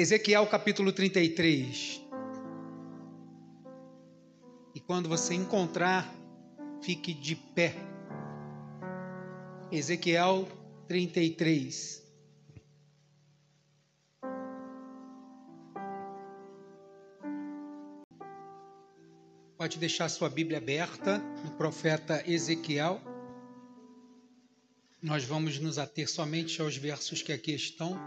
Ezequiel capítulo 33. E quando você encontrar, fique de pé. Ezequiel 33. Pode deixar sua Bíblia aberta no profeta Ezequiel. Nós vamos nos ater somente aos versos que aqui estão.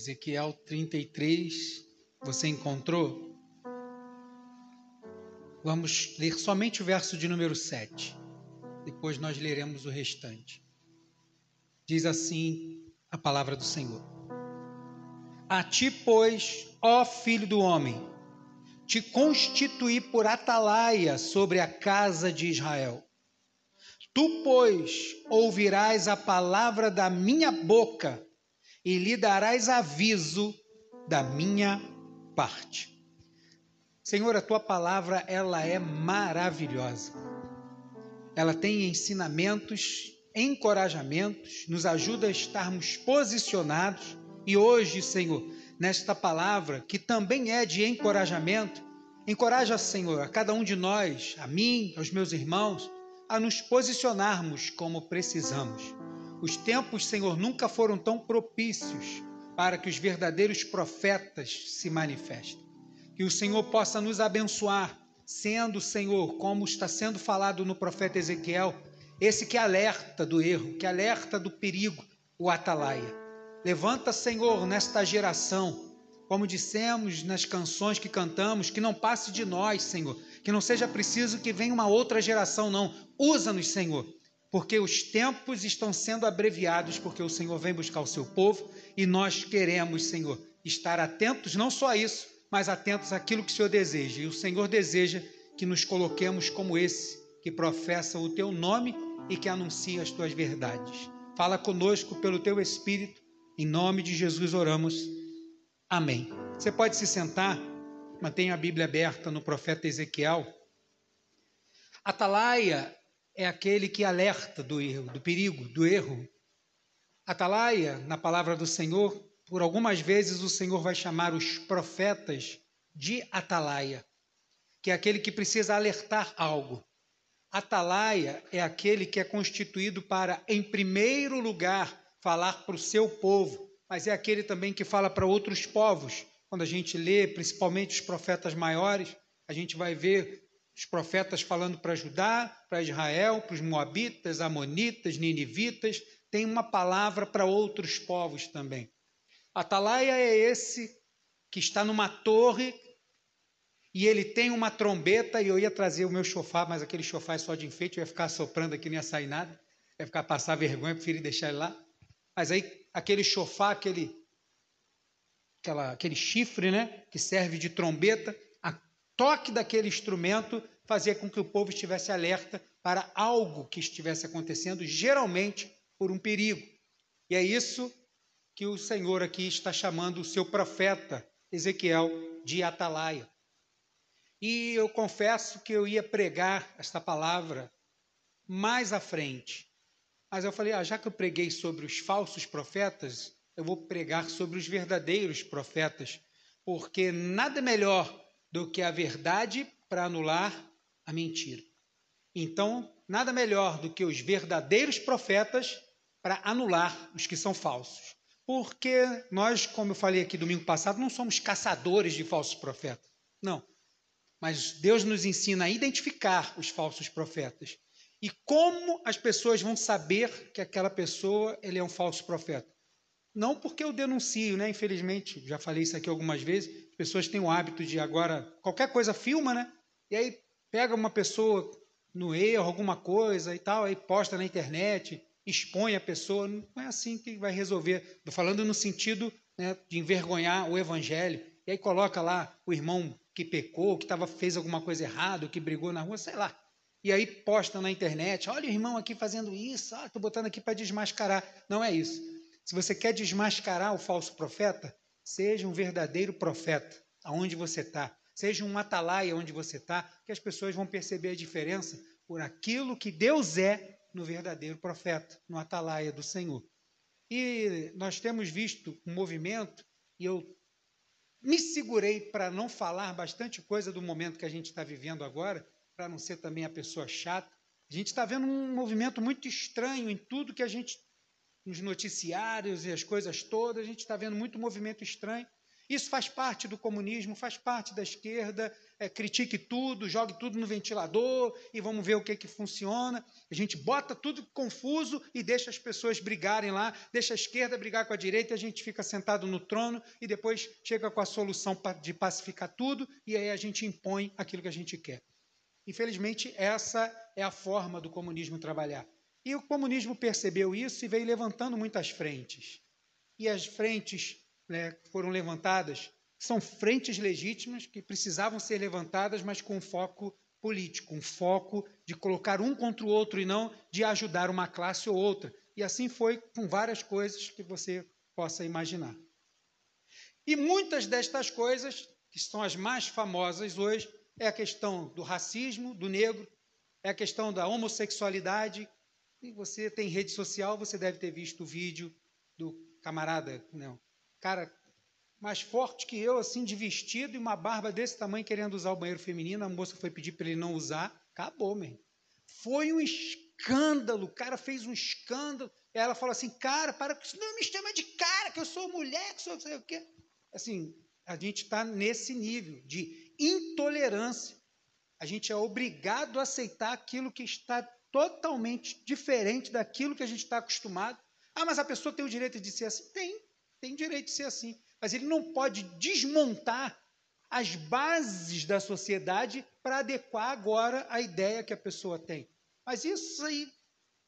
Ezequiel 33, você encontrou? Vamos ler somente o verso de número 7. Depois nós leremos o restante. Diz assim a palavra do Senhor: A ti, pois, ó filho do homem, te constituí por atalaia sobre a casa de Israel. Tu, pois, ouvirás a palavra da minha boca e lhe darás aviso da minha parte. Senhor, a tua palavra ela é maravilhosa. Ela tem ensinamentos, encorajamentos, nos ajuda a estarmos posicionados e hoje, Senhor, nesta palavra que também é de encorajamento, encoraja, Senhor, a cada um de nós, a mim, aos meus irmãos, a nos posicionarmos como precisamos os tempos, Senhor, nunca foram tão propícios para que os verdadeiros profetas se manifestem. Que o Senhor possa nos abençoar, sendo, Senhor, como está sendo falado no profeta Ezequiel, esse que alerta do erro, que alerta do perigo, o atalaia. Levanta, Senhor, nesta geração, como dissemos nas canções que cantamos, que não passe de nós, Senhor, que não seja preciso que venha uma outra geração, não. Usa-nos, Senhor porque os tempos estão sendo abreviados, porque o Senhor vem buscar o seu povo e nós queremos, Senhor, estar atentos, não só a isso, mas atentos àquilo que o Senhor deseja. E o Senhor deseja que nos coloquemos como esse que professa o teu nome e que anuncia as tuas verdades. Fala conosco pelo teu Espírito, em nome de Jesus oramos. Amém. Você pode se sentar, mantenha a Bíblia aberta no profeta Ezequiel. Atalaia é aquele que alerta do erro, do perigo, do erro. Atalaia, na palavra do Senhor, por algumas vezes o Senhor vai chamar os profetas de atalaia, que é aquele que precisa alertar algo. Atalaia é aquele que é constituído para, em primeiro lugar, falar para o seu povo, mas é aquele também que fala para outros povos. Quando a gente lê, principalmente os profetas maiores, a gente vai ver os profetas falando para Judá, para Israel, para os Moabitas, Amonitas, Ninivitas, tem uma palavra para outros povos também. Atalaia é esse que está numa torre e ele tem uma trombeta, e eu ia trazer o meu chofar, mas aquele chofar é só de enfeite, eu ia ficar soprando aqui, não ia sair nada, ia ficar passar vergonha, preferi deixar ele lá. Mas aí aquele chofar, aquele, aquela, aquele chifre, né, que serve de trombeta, toque daquele instrumento fazia com que o povo estivesse alerta para algo que estivesse acontecendo, geralmente por um perigo. E é isso que o Senhor aqui está chamando o seu profeta Ezequiel de atalaia. E eu confesso que eu ia pregar esta palavra mais à frente. Mas eu falei, ah, já que eu preguei sobre os falsos profetas, eu vou pregar sobre os verdadeiros profetas, porque nada melhor do que a verdade para anular a mentira. Então, nada melhor do que os verdadeiros profetas para anular os que são falsos. Porque nós, como eu falei aqui domingo passado, não somos caçadores de falsos profetas. Não. Mas Deus nos ensina a identificar os falsos profetas. E como as pessoas vão saber que aquela pessoa ele é um falso profeta? Não porque eu denuncio, né? Infelizmente, já falei isso aqui algumas vezes. As pessoas têm o hábito de agora qualquer coisa filma, né? E aí pega uma pessoa no erro, alguma coisa e tal, aí posta na internet, expõe a pessoa. Não é assim que vai resolver. Estou falando no sentido né, de envergonhar o evangelho. E aí coloca lá o irmão que pecou, que tava, fez alguma coisa errada, que brigou na rua, sei lá. E aí posta na internet, olha o irmão aqui fazendo isso, estou ah, botando aqui para desmascarar. Não é isso. Se você quer desmascarar o falso profeta, seja um verdadeiro profeta, aonde você está. Seja um atalaia onde você está, que as pessoas vão perceber a diferença por aquilo que Deus é no verdadeiro profeta, no atalaia do Senhor. E nós temos visto um movimento, e eu me segurei para não falar bastante coisa do momento que a gente está vivendo agora, para não ser também a pessoa chata. A gente está vendo um movimento muito estranho em tudo que a gente, nos noticiários e as coisas todas, a gente está vendo muito movimento estranho. Isso faz parte do comunismo, faz parte da esquerda. É, critique tudo, jogue tudo no ventilador e vamos ver o que, que funciona. A gente bota tudo confuso e deixa as pessoas brigarem lá, deixa a esquerda brigar com a direita a gente fica sentado no trono e depois chega com a solução de pacificar tudo e aí a gente impõe aquilo que a gente quer. Infelizmente, essa é a forma do comunismo trabalhar. E o comunismo percebeu isso e veio levantando muitas frentes. E as frentes né, foram levantadas são frentes legítimas que precisavam ser levantadas, mas com foco político, um foco de colocar um contra o outro e não de ajudar uma classe ou outra. E assim foi com várias coisas que você possa imaginar. E muitas destas coisas, que são as mais famosas hoje, é a questão do racismo, do negro, é a questão da homossexualidade. E você tem rede social, você deve ter visto o vídeo do camarada, não, cara mais forte que eu, assim, de vestido e uma barba desse tamanho, querendo usar o banheiro feminino. A moça foi pedir para ele não usar. Acabou, mesmo. Foi um escândalo. O cara fez um escândalo. Ela falou assim: Cara, para com isso. Não me chama de cara, que eu sou mulher, que sou não sei o quê. Assim, a gente está nesse nível de intolerância. A gente é obrigado a aceitar aquilo que está totalmente diferente daquilo que a gente está acostumado. Ah, mas a pessoa tem o direito de ser assim? Tem, tem direito de ser assim mas ele não pode desmontar as bases da sociedade para adequar agora a ideia que a pessoa tem. Mas isso aí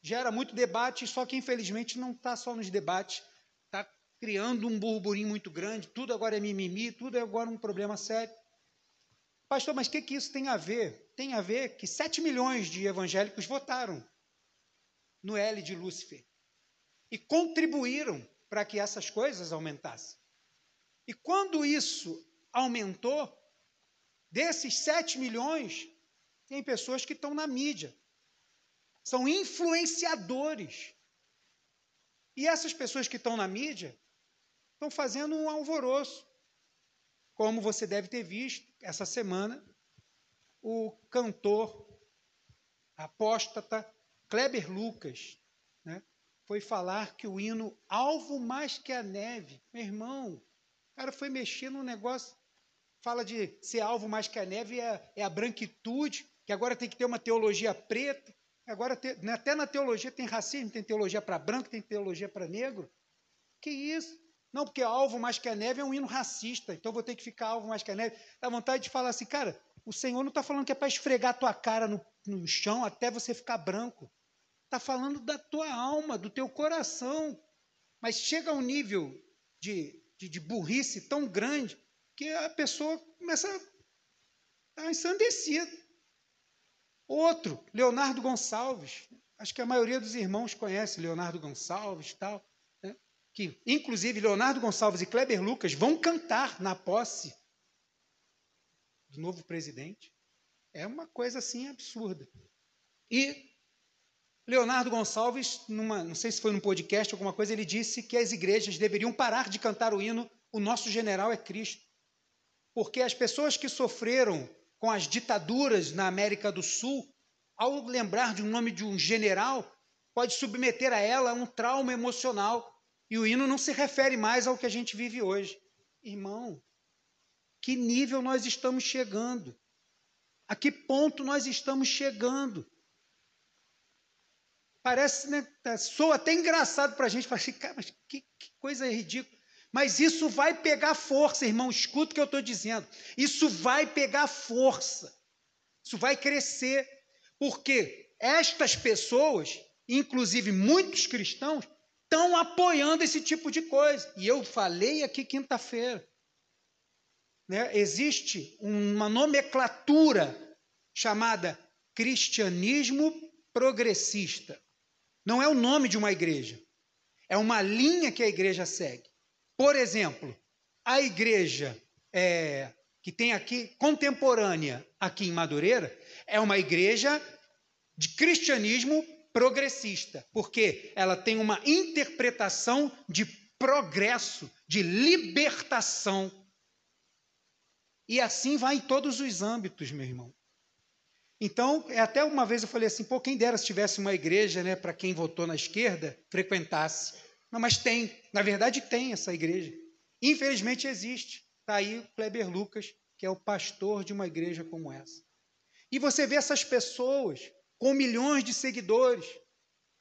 gera muito debate, só que infelizmente não está só nos debates, está criando um burburinho muito grande, tudo agora é mimimi, tudo é agora um problema sério. Pastor, mas o que, que isso tem a ver? Tem a ver que 7 milhões de evangélicos votaram no L de Lúcifer e contribuíram para que essas coisas aumentassem. E quando isso aumentou, desses 7 milhões, tem pessoas que estão na mídia, são influenciadores. E essas pessoas que estão na mídia estão fazendo um alvoroço. Como você deve ter visto essa semana, o cantor apóstata Kleber Lucas né, foi falar que o hino Alvo Mais Que a Neve, meu irmão, o cara foi mexer num negócio, fala de ser alvo mais que a neve, é, é a branquitude, que agora tem que ter uma teologia preta. Agora, né, até na teologia tem racismo, tem teologia para branco, tem teologia para negro. Que isso? Não, porque alvo mais que a neve é um hino racista, então vou ter que ficar alvo mais que a neve. Dá vontade de falar assim, cara, o Senhor não está falando que é para esfregar a tua cara no, no chão até você ficar branco. Está falando da tua alma, do teu coração. Mas chega a um nível de de, de burrice tão grande que a pessoa começa a ensandecer. Outro, Leonardo Gonçalves. Acho que a maioria dos irmãos conhece Leonardo Gonçalves tal. Que, inclusive, Leonardo Gonçalves e Kleber Lucas vão cantar na posse do novo presidente. É uma coisa assim absurda. E Leonardo Gonçalves, numa, não sei se foi num podcast, alguma coisa, ele disse que as igrejas deveriam parar de cantar o hino O Nosso General é Cristo. Porque as pessoas que sofreram com as ditaduras na América do Sul, ao lembrar de um nome de um general, pode submeter a ela um trauma emocional. E o hino não se refere mais ao que a gente vive hoje. Irmão, que nível nós estamos chegando? A que ponto nós estamos chegando? Parece, né? Tá, soa até engraçado para a gente. Fala assim, cara, mas que, que coisa ridícula. Mas isso vai pegar força, irmão. Escuta o que eu estou dizendo. Isso vai pegar força. Isso vai crescer. Porque estas pessoas, inclusive muitos cristãos, estão apoiando esse tipo de coisa. E eu falei aqui quinta-feira. Né? Existe uma nomenclatura chamada cristianismo progressista. Não é o nome de uma igreja. É uma linha que a igreja segue. Por exemplo, a igreja é, que tem aqui, contemporânea aqui em Madureira, é uma igreja de cristianismo progressista, porque ela tem uma interpretação de progresso, de libertação. E assim vai em todos os âmbitos, meu irmão. Então, é até uma vez eu falei assim, pô, quem dera se tivesse uma igreja, né, para quem votou na esquerda, frequentasse. Não, mas tem, na verdade tem essa igreja. Infelizmente existe. Está aí o Kleber Lucas, que é o pastor de uma igreja como essa. E você vê essas pessoas com milhões de seguidores.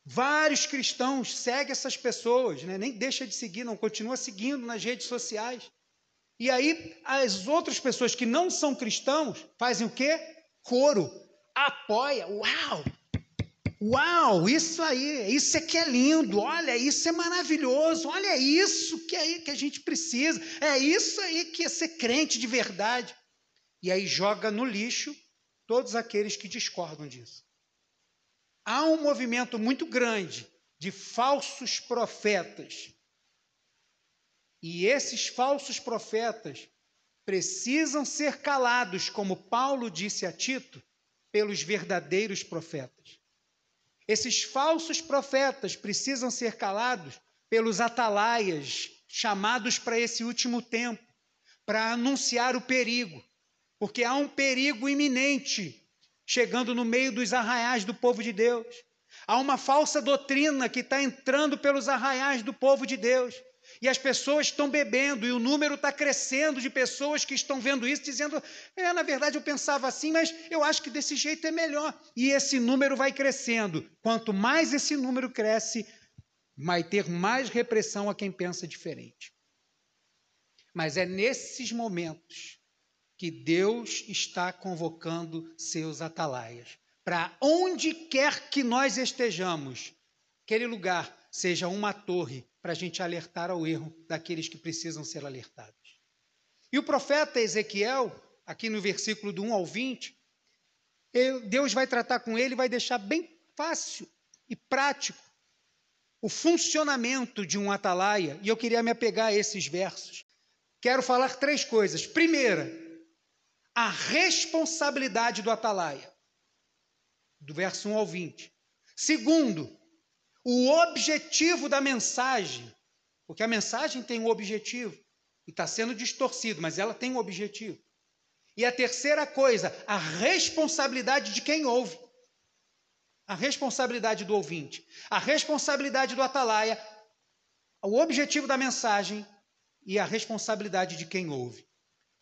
Vários cristãos seguem essas pessoas, né? nem deixa de seguir, não continua seguindo nas redes sociais. E aí as outras pessoas que não são cristãos fazem o quê? Coro apoia. Uau! Uau, isso aí, isso é que é lindo, olha, isso é maravilhoso, olha isso que é que a gente precisa, é isso aí que é ser crente de verdade. E aí joga no lixo todos aqueles que discordam disso. Há um movimento muito grande de falsos profetas. E esses falsos profetas precisam ser calados, como Paulo disse a Tito, pelos verdadeiros profetas. Esses falsos profetas precisam ser calados pelos atalaias chamados para esse último tempo, para anunciar o perigo, porque há um perigo iminente chegando no meio dos arraiais do povo de Deus. Há uma falsa doutrina que está entrando pelos arraiais do povo de Deus. E as pessoas estão bebendo, e o número está crescendo de pessoas que estão vendo isso, dizendo: é, na verdade eu pensava assim, mas eu acho que desse jeito é melhor. E esse número vai crescendo. Quanto mais esse número cresce, vai ter mais repressão a quem pensa diferente. Mas é nesses momentos que Deus está convocando seus atalaias. Para onde quer que nós estejamos, aquele lugar seja uma torre para a gente alertar ao erro daqueles que precisam ser alertados. E o profeta Ezequiel, aqui no versículo do 1 ao 20, Deus vai tratar com ele e vai deixar bem fácil e prático o funcionamento de um atalaia, e eu queria me apegar a esses versos. Quero falar três coisas. Primeira, a responsabilidade do atalaia, do verso 1 ao 20. Segundo, o objetivo da mensagem, porque a mensagem tem um objetivo e está sendo distorcido, mas ela tem um objetivo. E a terceira coisa, a responsabilidade de quem ouve. A responsabilidade do ouvinte, a responsabilidade do atalaia, o objetivo da mensagem e a responsabilidade de quem ouve,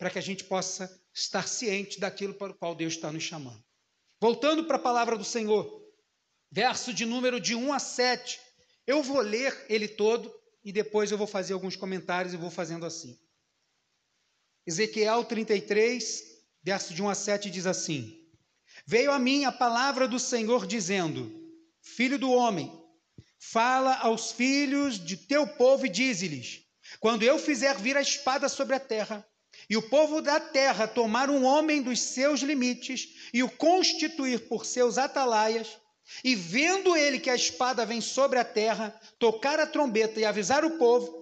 para que a gente possa estar ciente daquilo para o qual Deus está nos chamando. Voltando para a palavra do Senhor, verso de número de 1 a 7. Eu vou ler ele todo e depois eu vou fazer alguns comentários e vou fazendo assim. Ezequiel 33, verso de 1 a 7 diz assim: Veio a mim a palavra do Senhor dizendo: Filho do homem, fala aos filhos de teu povo e dize-lhes: Quando eu fizer vir a espada sobre a terra, e o povo da terra tomar um homem dos seus limites e o constituir por seus atalaias, e vendo ele que a espada vem sobre a terra, tocar a trombeta e avisar o povo,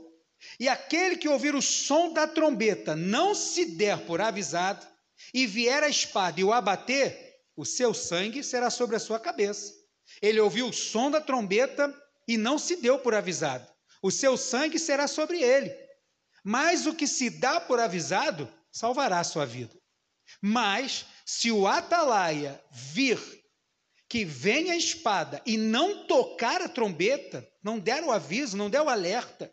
e aquele que ouvir o som da trombeta não se der por avisado, e vier a espada e o abater, o seu sangue será sobre a sua cabeça. Ele ouviu o som da trombeta e não se deu por avisado. O seu sangue será sobre ele. Mas o que se dá por avisado salvará a sua vida. Mas se o atalaia vir que vem a espada e não tocar a trombeta, não der o aviso, não der o alerta,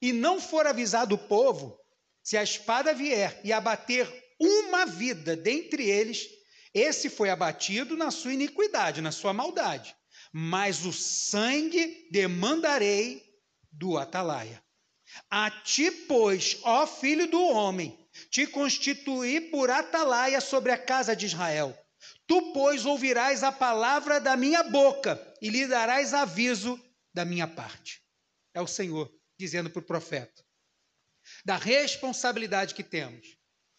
e não for avisado o povo, se a espada vier e abater uma vida dentre eles, esse foi abatido na sua iniquidade, na sua maldade. Mas o sangue demandarei do atalaia. A ti, pois, ó filho do homem, te constituí por atalaia sobre a casa de Israel Tu, pois, ouvirás a palavra da minha boca e lhe darás aviso da minha parte. É o Senhor dizendo para o profeta. Da responsabilidade que temos.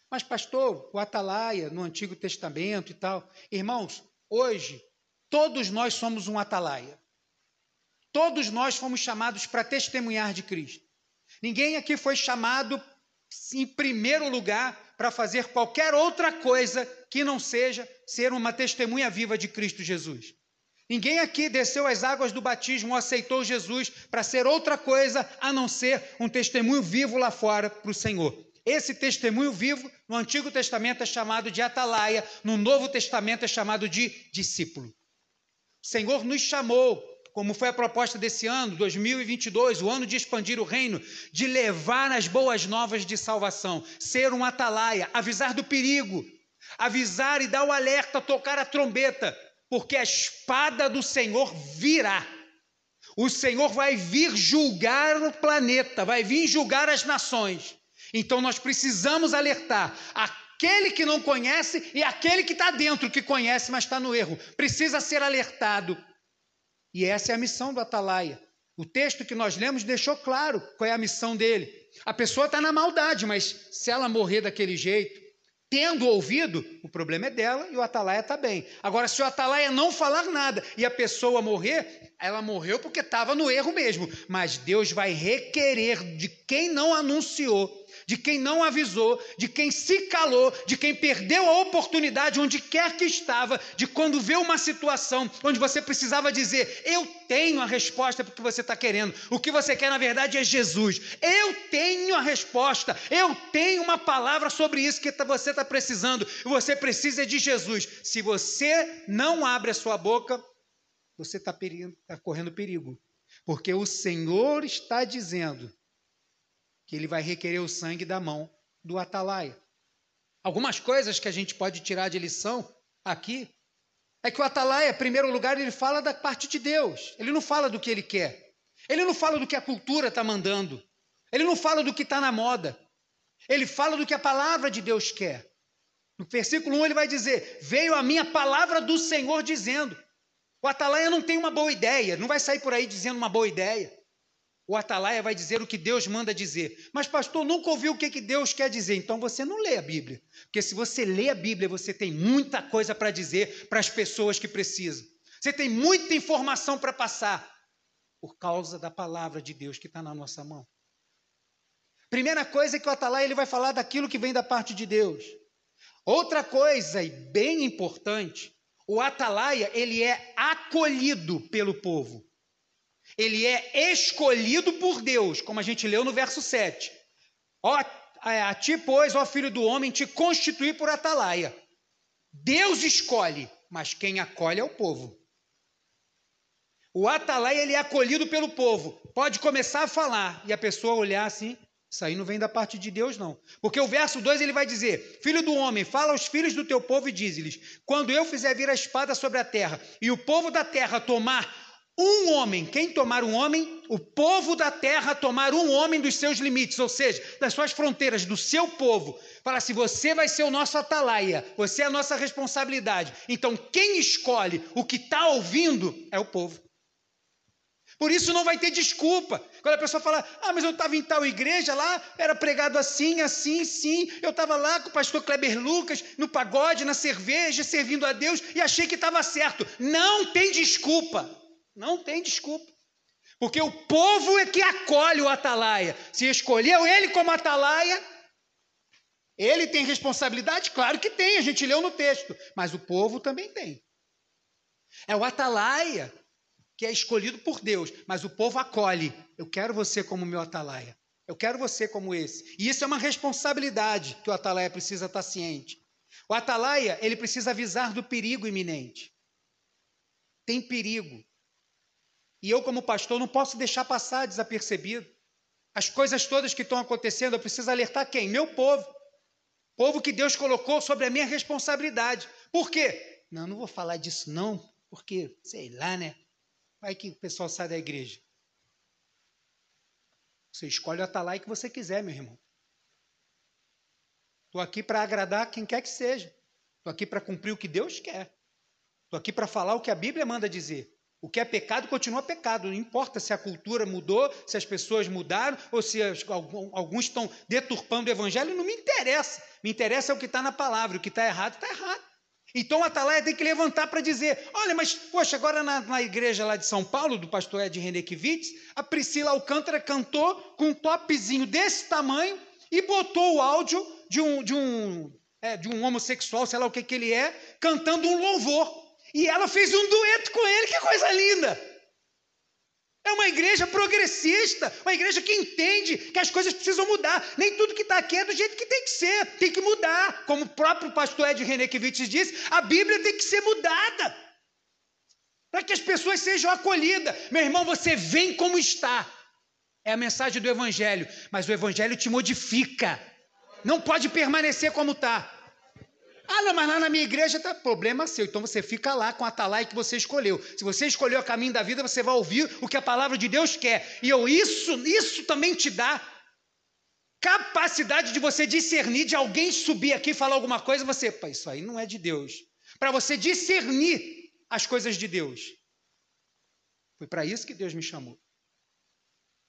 Mas, pastor, o atalaia no Antigo Testamento e tal. Irmãos, hoje, todos nós somos um atalaia. Todos nós fomos chamados para testemunhar de Cristo. Ninguém aqui foi chamado, em primeiro lugar, para fazer qualquer outra coisa que não seja ser uma testemunha viva de Cristo Jesus. Ninguém aqui desceu as águas do batismo ou aceitou Jesus para ser outra coisa a não ser um testemunho vivo lá fora para o Senhor. Esse testemunho vivo no Antigo Testamento é chamado de atalaia, no Novo Testamento é chamado de discípulo. O Senhor nos chamou, como foi a proposta desse ano, 2022, o ano de expandir o reino, de levar as boas novas de salvação, ser um atalaia, avisar do perigo, avisar e dar o alerta, tocar a trombeta, porque a espada do Senhor virá. O Senhor vai vir julgar o planeta, vai vir julgar as nações. Então nós precisamos alertar aquele que não conhece e aquele que está dentro, que conhece, mas está no erro. Precisa ser alertado. E essa é a missão do Atalaia. O texto que nós lemos deixou claro qual é a missão dele. A pessoa está na maldade, mas se ela morrer daquele jeito, tendo ouvido, o problema é dela e o atalaia está bem. Agora, se o atalaia não falar nada e a pessoa morrer, ela morreu porque estava no erro mesmo. Mas Deus vai requerer de quem não anunciou de quem não avisou, de quem se calou, de quem perdeu a oportunidade onde quer que estava, de quando vê uma situação onde você precisava dizer: Eu tenho a resposta para o que você está querendo. O que você quer, na verdade, é Jesus. Eu tenho a resposta, eu tenho uma palavra sobre isso que você está precisando. Você precisa de Jesus. Se você não abre a sua boca, você está tá correndo perigo. Porque o Senhor está dizendo que ele vai requerer o sangue da mão do atalaia. Algumas coisas que a gente pode tirar de lição aqui é que o atalaia, em primeiro lugar, ele fala da parte de Deus. Ele não fala do que ele quer. Ele não fala do que a cultura está mandando. Ele não fala do que está na moda. Ele fala do que a palavra de Deus quer. No versículo 1 ele vai dizer: Veio a minha palavra do Senhor dizendo. O atalaia não tem uma boa ideia, não vai sair por aí dizendo uma boa ideia. O atalaia vai dizer o que Deus manda dizer. Mas, pastor, nunca ouviu o que, que Deus quer dizer. Então você não lê a Bíblia. Porque se você lê a Bíblia, você tem muita coisa para dizer para as pessoas que precisam. Você tem muita informação para passar. Por causa da palavra de Deus que está na nossa mão. Primeira coisa é que o atalaia ele vai falar daquilo que vem da parte de Deus. Outra coisa, e bem importante, o atalaia ele é acolhido pelo povo. Ele é escolhido por Deus, como a gente leu no verso 7. Ó, a ti, pois, ó filho do homem, te constituir por atalaia. Deus escolhe, mas quem acolhe é o povo. O atalaia ele é acolhido pelo povo. Pode começar a falar e a pessoa olhar assim, isso aí não vem da parte de Deus, não. Porque o verso 2 ele vai dizer: Filho do homem, fala aos filhos do teu povo e diz-lhes: Quando eu fizer vir a espada sobre a terra e o povo da terra tomar um homem, quem tomar um homem? O povo da terra tomar um homem dos seus limites, ou seja, das suas fronteiras, do seu povo. Fala assim: você vai ser o nosso atalaia, você é a nossa responsabilidade. Então, quem escolhe o que está ouvindo é o povo. Por isso não vai ter desculpa. Quando a pessoa fala, ah, mas eu estava em tal igreja lá, era pregado assim, assim, sim. Eu estava lá com o pastor Kleber Lucas, no pagode, na cerveja, servindo a Deus e achei que estava certo. Não tem desculpa. Não tem desculpa. Porque o povo é que acolhe o atalaia. Se escolheu ele como atalaia, ele tem responsabilidade? Claro que tem, a gente leu no texto. Mas o povo também tem. É o atalaia que é escolhido por Deus, mas o povo acolhe. Eu quero você como meu atalaia. Eu quero você como esse. E isso é uma responsabilidade que o atalaia precisa estar ciente. O atalaia, ele precisa avisar do perigo iminente. Tem perigo. E eu, como pastor, não posso deixar passar desapercebido. As coisas todas que estão acontecendo, eu preciso alertar quem? Meu povo. Povo que Deus colocou sobre a minha responsabilidade. Por quê? Não, não vou falar disso não, porque, sei lá, né? Vai que o pessoal sai da igreja. Você escolhe o atalai que você quiser, meu irmão. Estou aqui para agradar quem quer que seja. Estou aqui para cumprir o que Deus quer. Estou aqui para falar o que a Bíblia manda dizer. O que é pecado continua pecado, não importa se a cultura mudou, se as pessoas mudaram, ou se as, alguns estão deturpando o evangelho, não me interessa. Me interessa o que está na palavra, o que está errado, está errado. Então a Atalaia tem que levantar para dizer: olha, mas, poxa, agora na, na, igreja lá de São Paulo, do pastor Ed Renekiewicz, a Priscila Alcântara cantou com um topzinho desse tamanho e botou o áudio de um, de um, é, de um homossexual, sei lá o que, que ele é, cantando um louvor. E ela fez um dueto com ele, que coisa linda! É uma igreja progressista, uma igreja que entende que as coisas precisam mudar. Nem tudo que está aqui é do jeito que tem que ser, tem que mudar. Como o próprio pastor Ed Renekiewicz diz, a Bíblia tem que ser mudada para que as pessoas sejam acolhidas. Meu irmão, você vem como está. É a mensagem do Evangelho, mas o Evangelho te modifica. Não pode permanecer como está. Ah, não, mas lá na minha igreja está problema seu. Então você fica lá com a atalaia que você escolheu. Se você escolheu o caminho da vida, você vai ouvir o que a palavra de Deus quer. E eu, isso, isso também te dá capacidade de você discernir de alguém subir aqui e falar alguma coisa, você, pá, isso aí não é de Deus. Para você discernir as coisas de Deus. Foi para isso que Deus me chamou.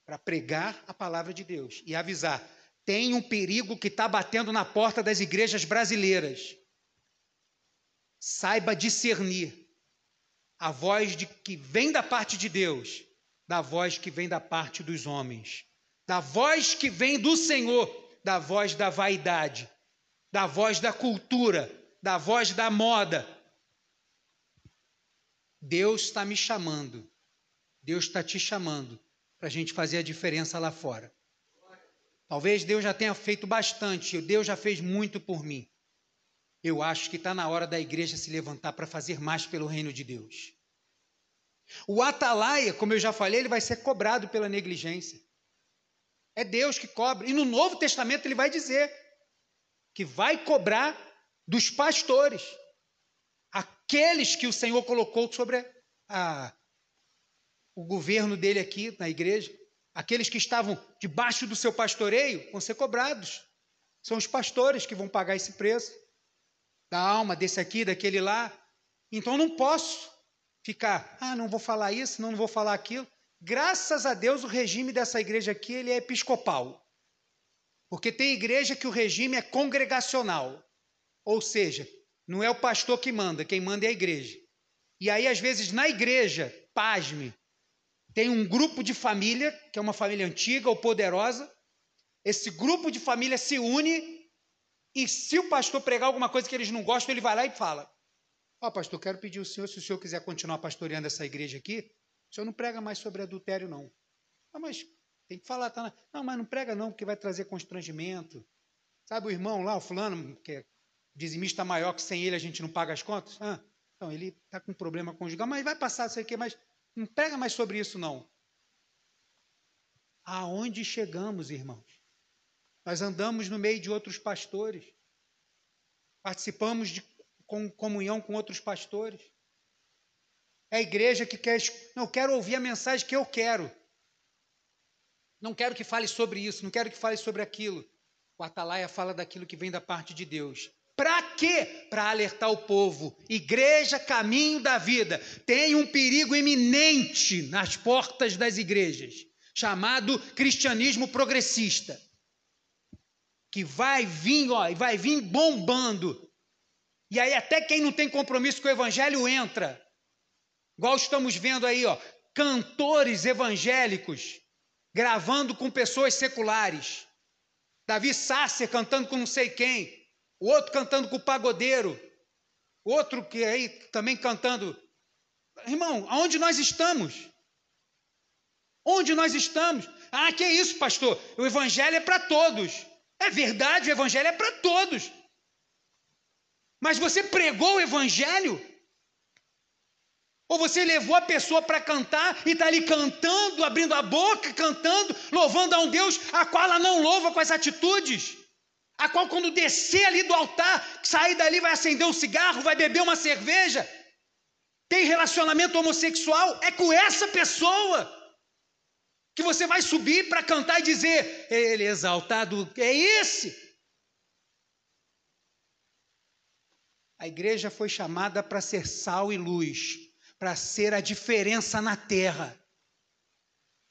Para pregar a palavra de Deus e avisar. Tem um perigo que está batendo na porta das igrejas brasileiras. Saiba discernir a voz de, que vem da parte de Deus da voz que vem da parte dos homens, da voz que vem do Senhor, da voz da vaidade, da voz da cultura, da voz da moda. Deus está me chamando, Deus está te chamando para a gente fazer a diferença lá fora. Talvez Deus já tenha feito bastante, Deus já fez muito por mim. Eu acho que está na hora da igreja se levantar para fazer mais pelo reino de Deus. O atalaia, como eu já falei, ele vai ser cobrado pela negligência. É Deus que cobra. E no Novo Testamento ele vai dizer que vai cobrar dos pastores, aqueles que o Senhor colocou sobre a, o governo dele aqui na igreja, aqueles que estavam debaixo do seu pastoreio, vão ser cobrados. São os pastores que vão pagar esse preço da alma, desse aqui, daquele lá. Então não posso ficar, ah, não vou falar isso, não, não vou falar aquilo. Graças a Deus o regime dessa igreja aqui ele é episcopal. Porque tem igreja que o regime é congregacional. Ou seja, não é o pastor que manda, quem manda é a igreja. E aí, às vezes, na igreja, pasme, tem um grupo de família, que é uma família antiga ou poderosa. Esse grupo de família se une e se o pastor pregar alguma coisa que eles não gostam, ele vai lá e fala: Ó, oh, pastor, quero pedir ao senhor, se o senhor quiser continuar pastoreando essa igreja aqui, o senhor não prega mais sobre adultério, não. Ah, mas tem que falar, tá? Não, mas não prega, não, porque vai trazer constrangimento. Sabe o irmão lá, o fulano, que é dizimista maior, que sem ele a gente não paga as contas? Ah, então, ele está com problema conjugal, mas vai passar isso aqui, mas não prega mais sobre isso, não. Aonde chegamos, irmãos? Nós andamos no meio de outros pastores, participamos de com, comunhão com outros pastores. É a igreja que quer. Não, quero ouvir a mensagem que eu quero. Não quero que fale sobre isso, não quero que fale sobre aquilo. O Atalaia fala daquilo que vem da parte de Deus. Para quê? Para alertar o povo. Igreja, caminho da vida. Tem um perigo iminente nas portas das igrejas, chamado cristianismo progressista que vai vir, ó, e vai vir bombando. E aí até quem não tem compromisso com o evangelho entra. Igual estamos vendo aí, ó, cantores evangélicos gravando com pessoas seculares. Davi Sasser cantando com não sei quem, o outro cantando com o pagodeiro, outro que aí também cantando. Irmão, aonde nós estamos? Onde nós estamos? Ah, que é isso, pastor? O evangelho é para todos. É verdade, o evangelho é para todos. Mas você pregou o evangelho? Ou você levou a pessoa para cantar e está ali cantando, abrindo a boca, cantando, louvando a um Deus a qual ela não louva com as atitudes? A qual, quando descer ali do altar, sair dali, vai acender um cigarro, vai beber uma cerveja, tem relacionamento homossexual? É com essa pessoa que você vai subir para cantar e dizer: Ele exaltado, é esse. A igreja foi chamada para ser sal e luz, para ser a diferença na terra.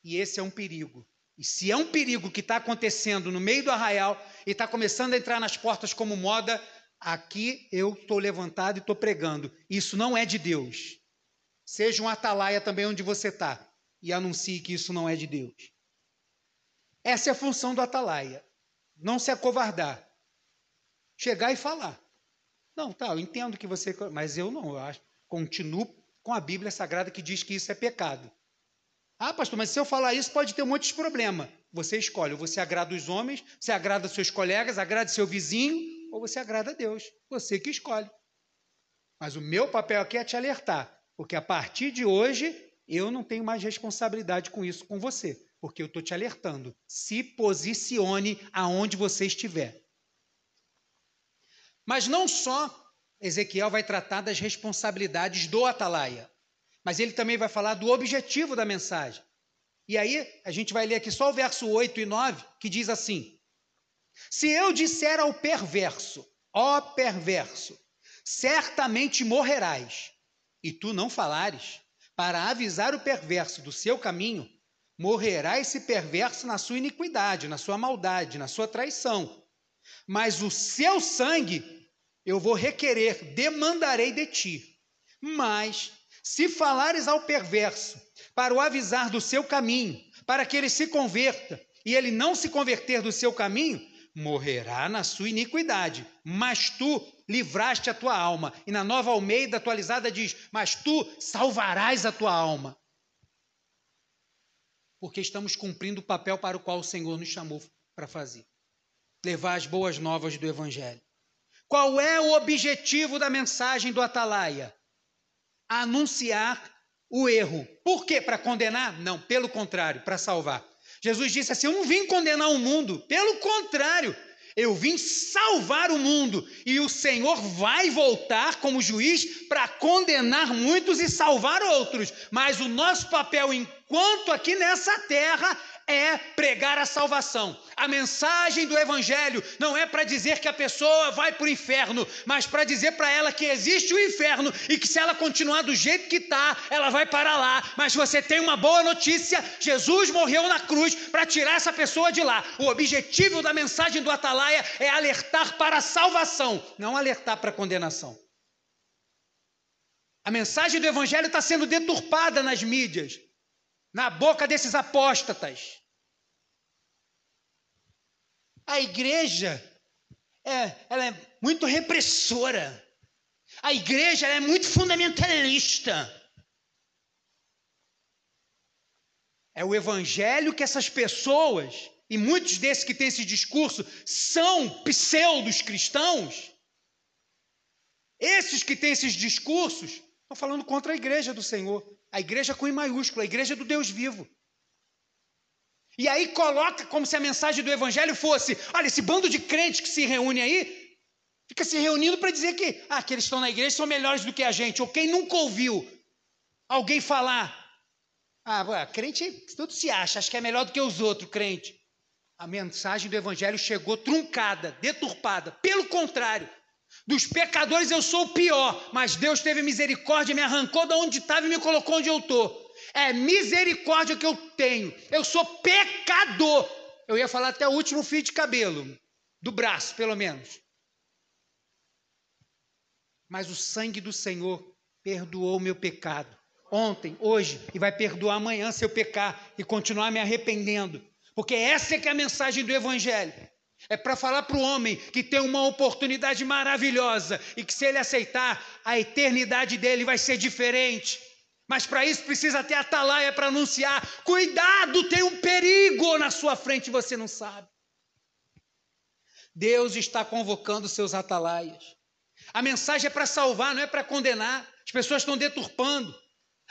E esse é um perigo. E se é um perigo que está acontecendo no meio do arraial e está começando a entrar nas portas como moda, aqui eu estou levantado e estou pregando. Isso não é de Deus. Seja um atalaia também onde você está e anuncie que isso não é de Deus. Essa é a função do atalaia. Não se acovardar. Chegar e falar. Não, tá, eu entendo que você. Mas eu não, eu acho. Continuo com a Bíblia Sagrada que diz que isso é pecado. Ah, pastor, mas se eu falar isso pode ter um monte de problema. Você escolhe, ou você agrada os homens, você agrada seus colegas, agrada seu vizinho, ou você agrada a Deus. Você que escolhe. Mas o meu papel aqui é te alertar, porque a partir de hoje eu não tenho mais responsabilidade com isso com você, porque eu estou te alertando. Se posicione aonde você estiver. Mas não só Ezequiel vai tratar das responsabilidades do atalaia, mas ele também vai falar do objetivo da mensagem. E aí, a gente vai ler aqui só o verso 8 e 9, que diz assim: Se eu disser ao perverso, ó perverso, certamente morrerás, e tu não falares, para avisar o perverso do seu caminho, morrerá esse perverso na sua iniquidade, na sua maldade, na sua traição. Mas o seu sangue eu vou requerer, demandarei de ti. Mas se falares ao perverso, para o avisar do seu caminho, para que ele se converta, e ele não se converter do seu caminho, morrerá na sua iniquidade. Mas tu livraste a tua alma. E na nova Almeida atualizada diz: Mas tu salvarás a tua alma. Porque estamos cumprindo o papel para o qual o Senhor nos chamou para fazer levar as boas novas do Evangelho. Qual é o objetivo da mensagem do Atalaia? Anunciar o erro. Por quê? Para condenar? Não, pelo contrário, para salvar. Jesus disse assim: Eu não vim condenar o mundo, pelo contrário, eu vim salvar o mundo. E o Senhor vai voltar como juiz para condenar muitos e salvar outros. Mas o nosso papel enquanto aqui nessa terra é pregar a salvação. A mensagem do Evangelho não é para dizer que a pessoa vai para o inferno, mas para dizer para ela que existe o inferno e que se ela continuar do jeito que está, ela vai para lá. Mas você tem uma boa notícia: Jesus morreu na cruz para tirar essa pessoa de lá. O objetivo da mensagem do Atalaia é alertar para a salvação, não alertar para a condenação. A mensagem do Evangelho está sendo deturpada nas mídias na boca desses apóstatas. A igreja é, ela é muito repressora. A igreja é muito fundamentalista. É o evangelho que essas pessoas, e muitos desses que têm esse discurso, são pseudos cristãos. Esses que têm esses discursos estão falando contra a igreja do Senhor. A igreja com I maiúsculo, a igreja do Deus vivo. E aí coloca como se a mensagem do evangelho fosse: olha, esse bando de crentes que se reúne aí, fica se reunindo para dizer que ah, que eles estão na igreja são melhores do que a gente. Ou quem nunca ouviu alguém falar: ah, crente tudo se acha, acho que é melhor do que os outros, crente. A mensagem do evangelho chegou truncada, deturpada. Pelo contrário, dos pecadores eu sou o pior, mas Deus teve misericórdia, me arrancou de onde estava e me colocou onde eu estou. É misericórdia que eu tenho. Eu sou pecador. Eu ia falar até o último fio de cabelo, do braço, pelo menos. Mas o sangue do Senhor perdoou o meu pecado. Ontem, hoje, e vai perdoar amanhã se eu pecar e continuar me arrependendo. Porque essa é que é a mensagem do Evangelho. É para falar para o homem que tem uma oportunidade maravilhosa e que, se ele aceitar, a eternidade dele vai ser diferente. Mas para isso precisa ter atalaia para anunciar: cuidado, tem um perigo na sua frente e você não sabe. Deus está convocando seus atalaias. A mensagem é para salvar, não é para condenar. As pessoas estão deturpando.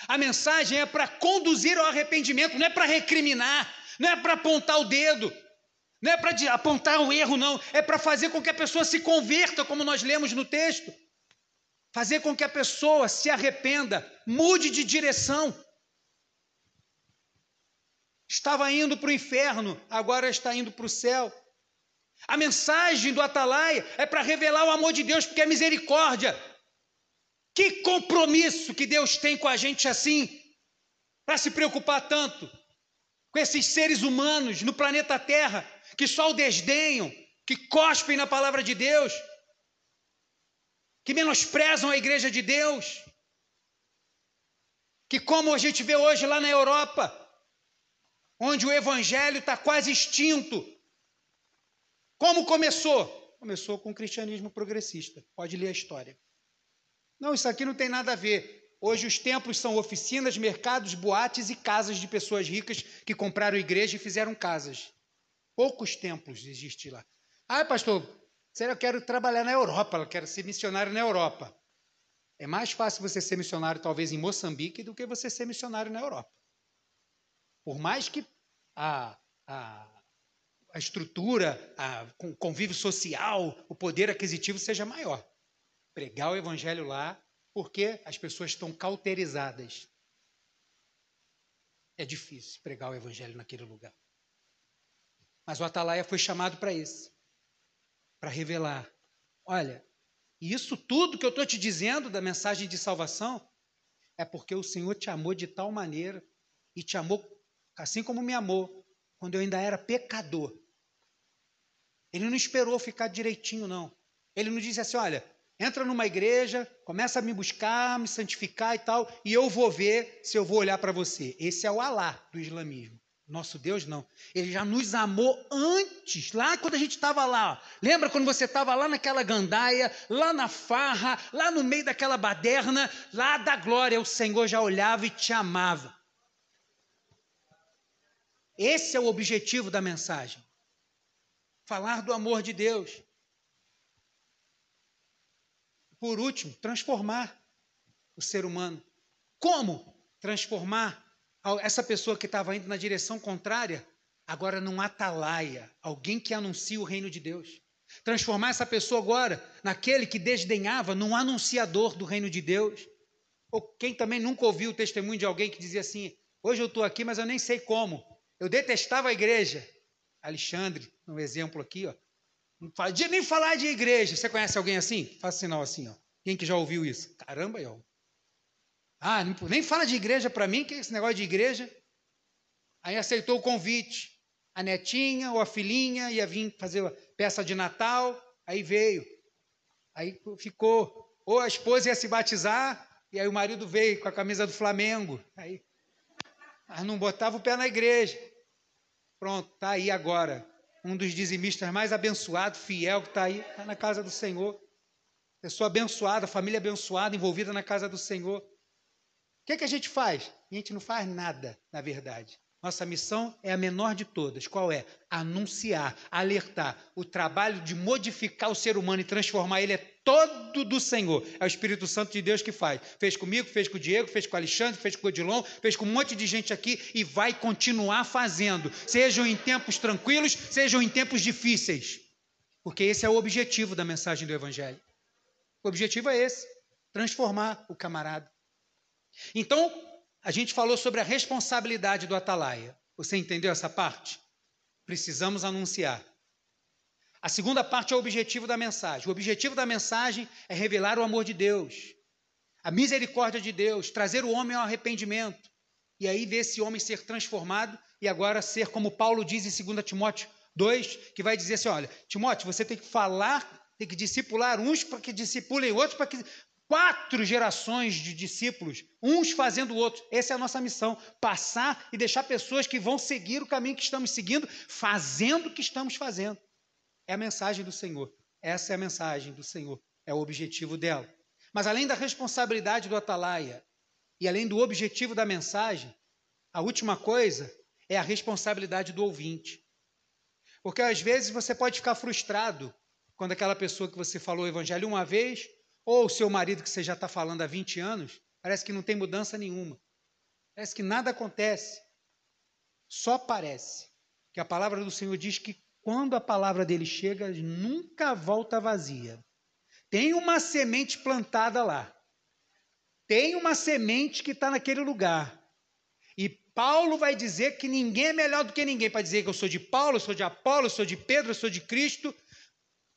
A mensagem é para conduzir ao arrependimento, não é para recriminar, não é para apontar o dedo, não é para apontar o erro, não. É para fazer com que a pessoa se converta, como nós lemos no texto. Fazer com que a pessoa se arrependa, mude de direção. Estava indo para o inferno, agora está indo para o céu. A mensagem do Atalaia é para revelar o amor de Deus, porque é misericórdia. Que compromisso que Deus tem com a gente assim, para se preocupar tanto com esses seres humanos no planeta Terra que só o desdenham, que cospem na palavra de Deus, que menosprezam a igreja de Deus, que, como a gente vê hoje lá na Europa, onde o evangelho está quase extinto. Como começou? Começou com o cristianismo progressista. Pode ler a história. Não, isso aqui não tem nada a ver. Hoje os templos são oficinas, mercados, boates e casas de pessoas ricas que compraram igreja e fizeram casas. Poucos templos existem lá. Ah, pastor, será que eu quero trabalhar na Europa, eu quero ser missionário na Europa. É mais fácil você ser missionário, talvez, em Moçambique do que você ser missionário na Europa. Por mais que a, a, a estrutura, o convívio social, o poder aquisitivo seja maior. Pregar o evangelho lá, porque as pessoas estão cauterizadas. É difícil pregar o evangelho naquele lugar. Mas o Atalaia foi chamado para isso para revelar. Olha, isso tudo que eu estou te dizendo da mensagem de salvação é porque o Senhor te amou de tal maneira e te amou assim como me amou quando eu ainda era pecador. Ele não esperou ficar direitinho, não. Ele não disse assim: olha, entra numa igreja, começa a me buscar, me santificar e tal, e eu vou ver se eu vou olhar para você. Esse é o Alá do islamismo. Nosso Deus não. Ele já nos amou antes, lá quando a gente estava lá. Lembra quando você estava lá naquela gandaia, lá na farra, lá no meio daquela baderna, lá da glória, o Senhor já olhava e te amava. Esse é o objetivo da mensagem. Falar do amor de Deus. Por último, transformar o ser humano. Como transformar essa pessoa que estava indo na direção contrária, agora num atalaia, alguém que anuncia o reino de Deus. Transformar essa pessoa agora naquele que desdenhava, num anunciador do reino de Deus. Ou quem também nunca ouviu o testemunho de alguém que dizia assim: hoje eu estou aqui, mas eu nem sei como. Eu detestava a igreja. Alexandre, um exemplo aqui, ó. Não fala, nem falar de igreja. Você conhece alguém assim? Faça sinal assim, ó. Quem que já ouviu isso? Caramba, ó. Ah, nem fala de igreja para mim, que é esse negócio de igreja. Aí aceitou o convite. A netinha ou a filhinha ia vir fazer peça de Natal, aí veio. Aí ficou. Ou a esposa ia se batizar, e aí o marido veio com a camisa do Flamengo. Aí mas não botava o pé na igreja. Pronto, está aí agora. Um dos dizimistas mais abençoados, fiel, que está aí, está na casa do Senhor. Pessoa abençoada, família abençoada, envolvida na casa do Senhor. O que, é que a gente faz? A gente não faz nada, na verdade. Nossa missão é a menor de todas. Qual é? Anunciar, alertar. O trabalho de modificar o ser humano e transformar ele é todo do Senhor. É o Espírito Santo de Deus que faz. Fez comigo, fez com o Diego, fez com o Alexandre, fez com o Odilon, fez com um monte de gente aqui e vai continuar fazendo. Sejam em tempos tranquilos, sejam em tempos difíceis. Porque esse é o objetivo da mensagem do Evangelho. O objetivo é esse: transformar o camarada. Então, a gente falou sobre a responsabilidade do atalaia. Você entendeu essa parte? Precisamos anunciar. A segunda parte é o objetivo da mensagem. O objetivo da mensagem é revelar o amor de Deus, a misericórdia de Deus, trazer o homem ao arrependimento. E aí ver esse homem ser transformado e agora ser, como Paulo diz em 2 Timóteo 2, que vai dizer assim: olha, Timóteo, você tem que falar, tem que discipular uns para que discipulem outros, para que quatro gerações de discípulos, uns fazendo o outro. Essa é a nossa missão: passar e deixar pessoas que vão seguir o caminho que estamos seguindo, fazendo o que estamos fazendo. É a mensagem do Senhor. Essa é a mensagem do Senhor. É o objetivo dela. Mas além da responsabilidade do atalaia e além do objetivo da mensagem, a última coisa é a responsabilidade do ouvinte. Porque às vezes você pode ficar frustrado quando aquela pessoa que você falou o evangelho uma vez ou o seu marido que você já está falando há 20 anos, parece que não tem mudança nenhuma. Parece que nada acontece. Só parece. Que a palavra do Senhor diz que quando a palavra dele chega, nunca volta vazia. Tem uma semente plantada lá. Tem uma semente que está naquele lugar. E Paulo vai dizer que ninguém é melhor do que ninguém para dizer que eu sou de Paulo, eu sou de Apolo, eu sou de Pedro, eu sou de Cristo,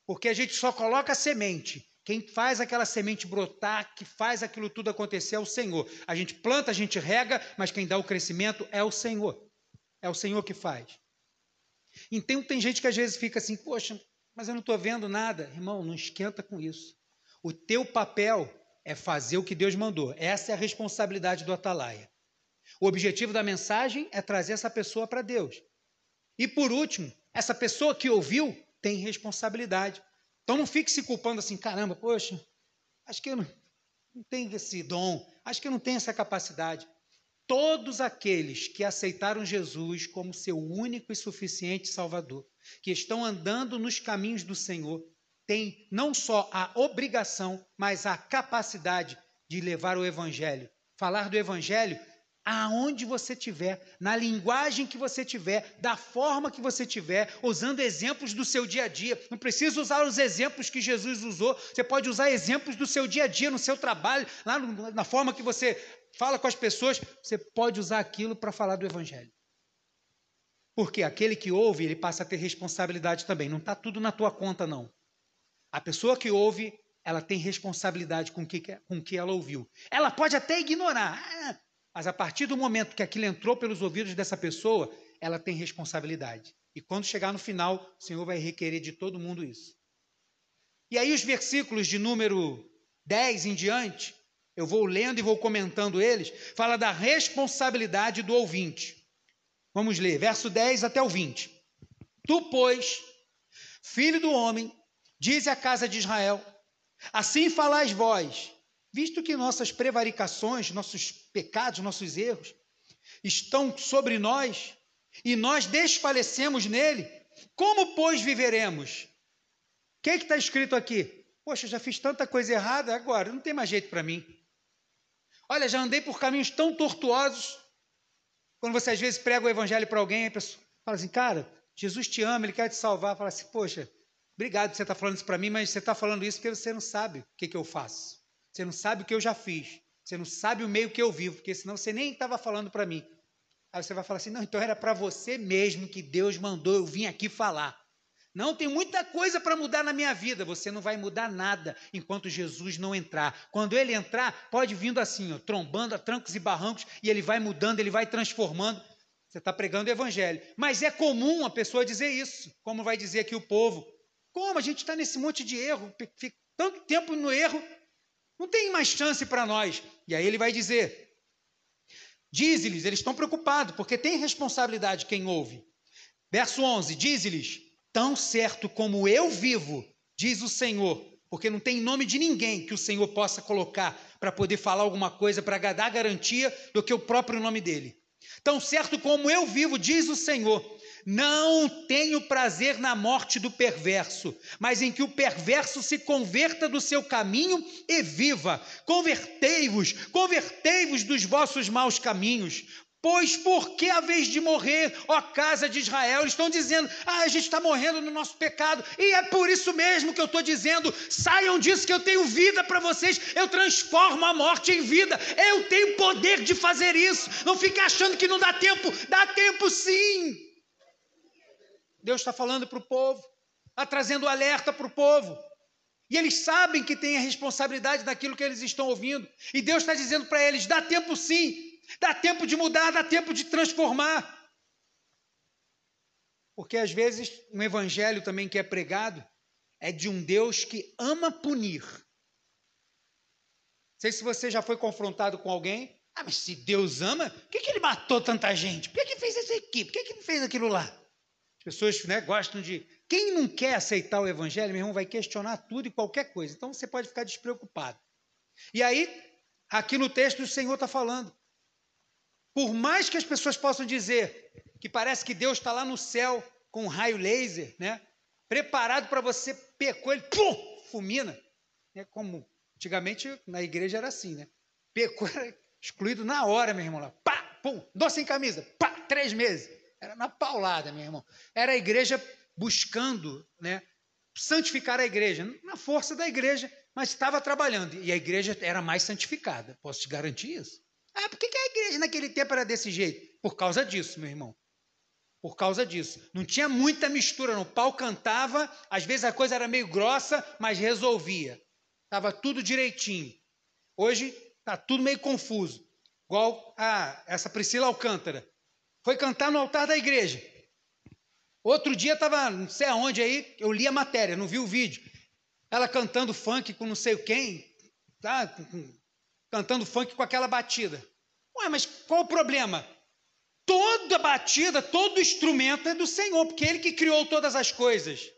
porque a gente só coloca a semente. Quem faz aquela semente brotar, que faz aquilo tudo acontecer é o Senhor. A gente planta, a gente rega, mas quem dá o crescimento é o Senhor. É o Senhor que faz. Então tem gente que às vezes fica assim, poxa, mas eu não estou vendo nada. Irmão, não esquenta com isso. O teu papel é fazer o que Deus mandou. Essa é a responsabilidade do atalaia. O objetivo da mensagem é trazer essa pessoa para Deus. E por último, essa pessoa que ouviu tem responsabilidade. Então não fique se culpando assim, caramba, poxa, acho que eu não, não tem esse dom, acho que não tem essa capacidade. Todos aqueles que aceitaram Jesus como seu único e suficiente Salvador, que estão andando nos caminhos do Senhor, têm não só a obrigação, mas a capacidade de levar o Evangelho. Falar do Evangelho aonde você tiver, na linguagem que você tiver, da forma que você tiver, usando exemplos do seu dia a dia. Não precisa usar os exemplos que Jesus usou, você pode usar exemplos do seu dia a dia, no seu trabalho, lá no, na forma que você fala com as pessoas, você pode usar aquilo para falar do Evangelho. Porque aquele que ouve, ele passa a ter responsabilidade também. Não está tudo na tua conta, não. A pessoa que ouve, ela tem responsabilidade com o que, com que ela ouviu. Ela pode até ignorar. Ah, mas a partir do momento que aquilo entrou pelos ouvidos dessa pessoa, ela tem responsabilidade. E quando chegar no final, o Senhor vai requerer de todo mundo isso. E aí, os versículos de número 10 em diante, eu vou lendo e vou comentando eles, fala da responsabilidade do ouvinte. Vamos ler, verso 10 até o 20. Tu, pois, filho do homem, dize à casa de Israel: Assim falais vós, visto que nossas prevaricações, nossos pecados, nossos erros estão sobre nós e nós desfalecemos nele, como, pois, viveremos? O que é está escrito aqui? Poxa, já fiz tanta coisa errada, agora não tem mais jeito para mim. Olha, já andei por caminhos tão tortuosos. Quando você às vezes prega o evangelho para alguém, a pessoa fala assim, cara, Jesus te ama, ele quer te salvar. Fala assim, poxa, obrigado por você estar tá falando isso para mim, mas você está falando isso porque você não sabe o que, que eu faço. Você não sabe o que eu já fiz. Você não sabe o meio que eu vivo, porque senão você nem estava falando para mim. Aí você vai falar assim: não, então era para você mesmo que Deus mandou eu vim aqui falar. Não, tem muita coisa para mudar na minha vida. Você não vai mudar nada enquanto Jesus não entrar. Quando ele entrar, pode vindo assim, ó, trombando a trancos e barrancos, e ele vai mudando, ele vai transformando. Você está pregando o evangelho. Mas é comum a pessoa dizer isso, como vai dizer aqui o povo. Como a gente está nesse monte de erro, fica tanto tempo no erro, não tem mais chance para nós. E aí ele vai dizer: diz-lhes, eles estão preocupados, porque tem responsabilidade quem ouve. Verso 11: diz-lhes: tão certo como eu vivo, diz o Senhor, porque não tem nome de ninguém que o Senhor possa colocar para poder falar alguma coisa, para dar garantia do que o próprio nome dele. Tão certo como eu vivo, diz o Senhor, não tenho prazer na morte do perverso, mas em que o perverso se converta do seu caminho e viva. Convertei-vos, convertei-vos dos vossos maus caminhos. Pois por que a vez de morrer, ó casa de Israel? Eles estão dizendo, ah, a gente está morrendo no nosso pecado, e é por isso mesmo que eu estou dizendo: saiam disso que eu tenho vida para vocês, eu transformo a morte em vida, eu tenho poder de fazer isso. Não fique achando que não dá tempo, dá tempo sim. Deus está falando para o povo, está trazendo alerta para o povo. E eles sabem que têm a responsabilidade daquilo que eles estão ouvindo. E Deus está dizendo para eles: dá tempo sim, dá tempo de mudar, dá tempo de transformar. Porque às vezes um evangelho também que é pregado é de um Deus que ama punir. Não sei se você já foi confrontado com alguém. Ah, mas se Deus ama, por que, que ele matou tanta gente? Por que, que fez isso aqui? Por que, que fez aquilo lá? Pessoas né, gostam de. Quem não quer aceitar o evangelho, meu irmão, vai questionar tudo e qualquer coisa. Então você pode ficar despreocupado. E aí, aqui no texto, o Senhor está falando. Por mais que as pessoas possam dizer que parece que Deus está lá no céu com um raio laser, né? Preparado para você, pecou, ele pum, fulmina. É como antigamente na igreja era assim, né? Pecou, era excluído na hora, meu irmão. Lá. Pá, pum, doce sem camisa, pá, três meses. Era na paulada, meu irmão. Era a igreja buscando, né, santificar a igreja, na força da igreja, mas estava trabalhando. E a igreja era mais santificada. Posso te garantir isso? Ah, por que a igreja naquele tempo era desse jeito? Por causa disso, meu irmão. Por causa disso. Não tinha muita mistura, não. O pau cantava, às vezes a coisa era meio grossa, mas resolvia. Estava tudo direitinho. Hoje está tudo meio confuso. Igual a essa Priscila Alcântara foi cantar no altar da igreja. Outro dia estava, não sei aonde aí, eu li a matéria, não vi o vídeo. Ela cantando funk com não sei quem, tá? cantando funk com aquela batida. Ué, mas qual o problema? Toda batida, todo instrumento é do Senhor, porque Ele que criou todas as coisas.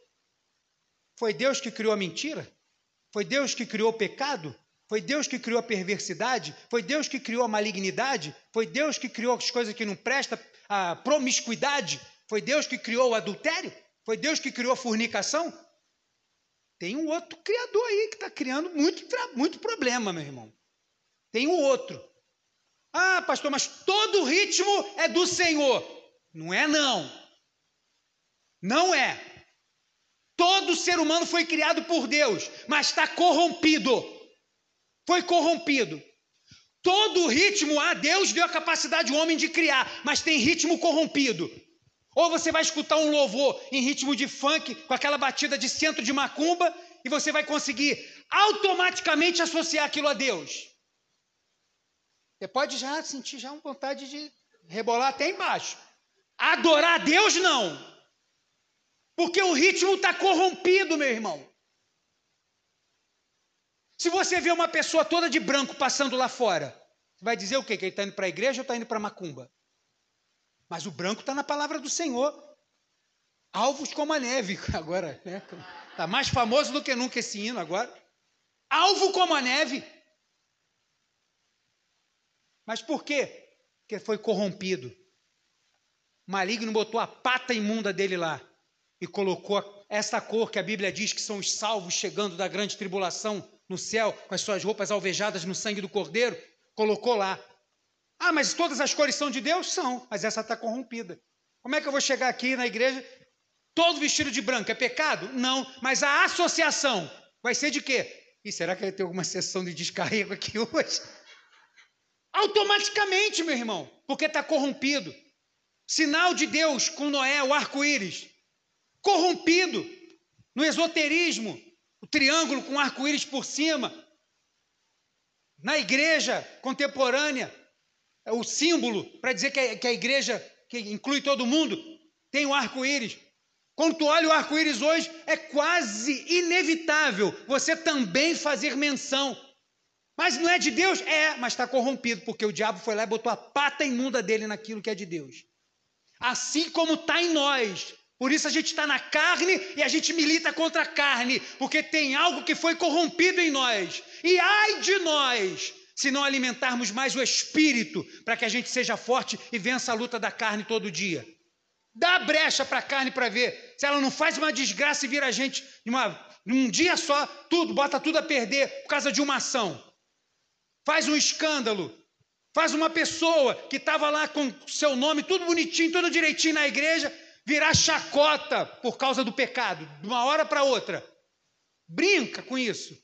Foi Deus que criou a mentira? Foi Deus que criou o pecado? Foi Deus que criou a perversidade? Foi Deus que criou a malignidade? Foi Deus que criou as coisas que não prestam, a promiscuidade? Foi Deus que criou o adultério? Foi Deus que criou a fornicação? Tem um outro criador aí que está criando muito, muito problema, meu irmão. Tem um outro. Ah, pastor, mas todo ritmo é do Senhor. Não é, não. Não é. Todo ser humano foi criado por Deus, mas está corrompido. Foi corrompido. Todo ritmo, ah, Deus deu a capacidade ao homem de criar, mas tem ritmo corrompido. Ou você vai escutar um louvor em ritmo de funk, com aquela batida de centro de macumba, e você vai conseguir automaticamente associar aquilo a Deus. Você pode já sentir já uma vontade de rebolar até embaixo. Adorar a Deus, não. Porque o ritmo está corrompido, meu irmão. Se você vê uma pessoa toda de branco passando lá fora, vai dizer o quê? Que ele está indo para a igreja ou está indo para macumba? Mas o branco está na palavra do Senhor. Alvos como a neve, agora, né? Está mais famoso do que nunca esse hino agora. Alvo como a neve. Mas por quê? Porque foi corrompido. O maligno botou a pata imunda dele lá e colocou essa cor que a Bíblia diz que são os salvos chegando da grande tribulação no céu, com as suas roupas alvejadas no sangue do cordeiro, colocou lá. Ah, mas todas as cores são de Deus? São, mas essa está corrompida. Como é que eu vou chegar aqui na igreja todo vestido de branco? É pecado? Não, mas a associação vai ser de quê? E será que vai ter alguma sessão de descarrego aqui hoje? Automaticamente, meu irmão, porque está corrompido. Sinal de Deus com Noé, o arco-íris. Corrompido no esoterismo, o triângulo com arco-íris por cima. Na igreja contemporânea, é o símbolo para dizer que a, que a igreja, que inclui todo mundo, tem o arco-íris. Quando tu olha o arco-íris hoje, é quase inevitável você também fazer menção. Mas não é de Deus? É, mas está corrompido, porque o diabo foi lá e botou a pata imunda dele naquilo que é de Deus assim como está em nós. Por isso a gente está na carne e a gente milita contra a carne, porque tem algo que foi corrompido em nós. E ai de nós, se não alimentarmos mais o espírito, para que a gente seja forte e vença a luta da carne todo dia. Dá brecha para a carne para ver se ela não faz uma desgraça e vira a gente uma, num dia só, tudo, bota tudo a perder por causa de uma ação. Faz um escândalo, Faz uma pessoa que estava lá com seu nome tudo bonitinho, tudo direitinho na igreja, virar chacota por causa do pecado, de uma hora para outra. Brinca com isso.